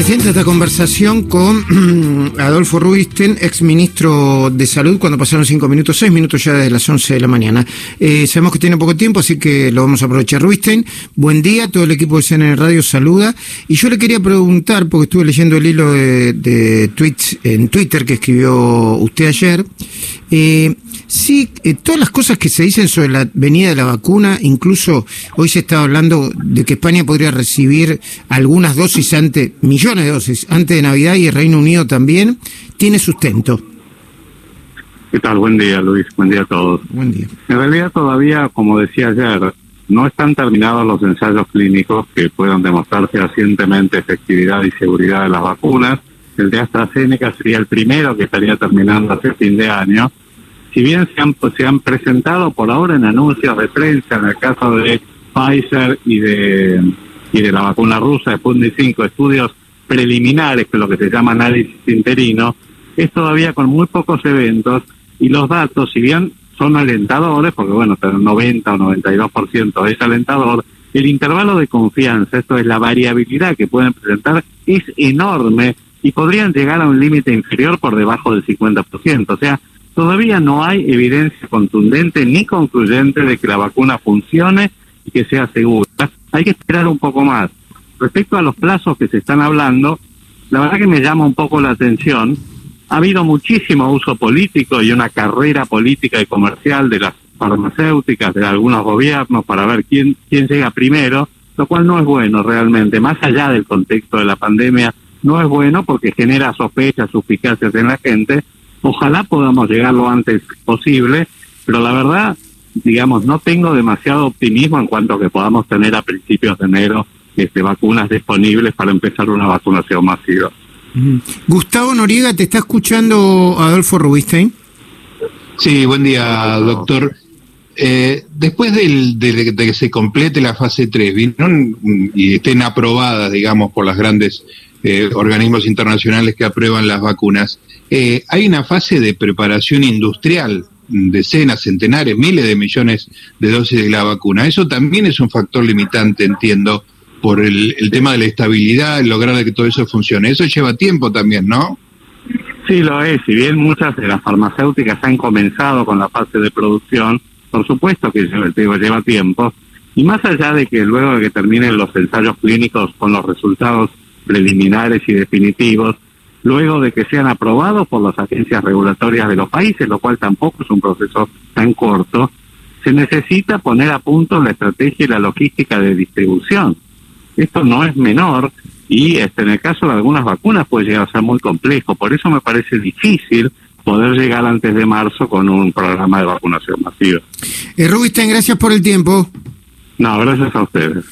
Presenta esta conversación con Adolfo Rubisten, ex ministro de Salud, cuando pasaron cinco minutos, seis minutos ya desde las once de la mañana. Eh, sabemos que tiene poco tiempo, así que lo vamos a aprovechar. Rubisten, buen día, todo el equipo de CNN Radio saluda. Y yo le quería preguntar, porque estuve leyendo el hilo de, tweets en Twitter que escribió usted ayer, eh, Sí, eh, todas las cosas que se dicen sobre la venida de la vacuna, incluso hoy se está hablando de que España podría recibir algunas dosis antes, millones de dosis antes de Navidad y el Reino Unido también, tiene sustento. ¿Qué tal? Buen día, Luis. Buen día a todos. Buen día. En realidad todavía, como decía ayer, no están terminados los ensayos clínicos que puedan demostrar fehacientemente efectividad y seguridad de las vacunas. El de AstraZeneca sería el primero que estaría terminando hace fin de año. Si bien se han, se han presentado por ahora en anuncios de prensa, en el caso de Pfizer y de, y de la vacuna rusa de Sputnik 5, estudios preliminares, que lo que se llama análisis interino, es todavía con muy pocos eventos y los datos, si bien son alentadores, porque bueno, pero 90 o 92% es alentador, el intervalo de confianza, esto es la variabilidad que pueden presentar, es enorme y podrían llegar a un límite inferior por debajo del 50%. O sea, todavía no hay evidencia contundente ni concluyente de que la vacuna funcione y que sea segura. Hay que esperar un poco más. Respecto a los plazos que se están hablando, la verdad que me llama un poco la atención. Ha habido muchísimo uso político y una carrera política y comercial de las farmacéuticas, de algunos gobiernos, para ver quién, quién llega primero, lo cual no es bueno realmente, más allá del contexto de la pandemia, no es bueno porque genera sospechas, suspicacias en la gente, Ojalá podamos llegar lo antes posible, pero la verdad, digamos, no tengo demasiado optimismo en cuanto a que podamos tener a principios de enero este, vacunas disponibles para empezar una vacunación masiva. Gustavo Noriega, ¿te está escuchando Adolfo Rubinstein? Sí, buen día, doctor. Eh, después del, de, que se complete la fase 3 y estén aprobadas, digamos, por los grandes eh, organismos internacionales que aprueban las vacunas, eh, hay una fase de preparación industrial, decenas, centenares, miles de millones de dosis de la vacuna. Eso también es un factor limitante, entiendo, por el, tema de la estabilidad, el lograr que todo eso funcione. Eso lleva tiempo también, ¿no? Sí, lo es. Si bien muchas de las farmacéuticas han comenzado con la fase de producción, por supuesto que lleva, lleva tiempo. Y más allá de que luego de que terminen los ensayos clínicos con los resultados preliminares y definitivos, luego de que sean aprobados por las agencias regulatorias de los países, lo cual tampoco es un proceso tan corto, se necesita poner a punto la estrategia y la logística de distribución. Esto no es menor y este, en el caso de algunas vacunas puede llegar a ser muy complejo. Por eso me parece difícil poder llegar antes de marzo con un programa de vacunación masiva. Eh, Rubisten, gracias por el tiempo. No, gracias a ustedes.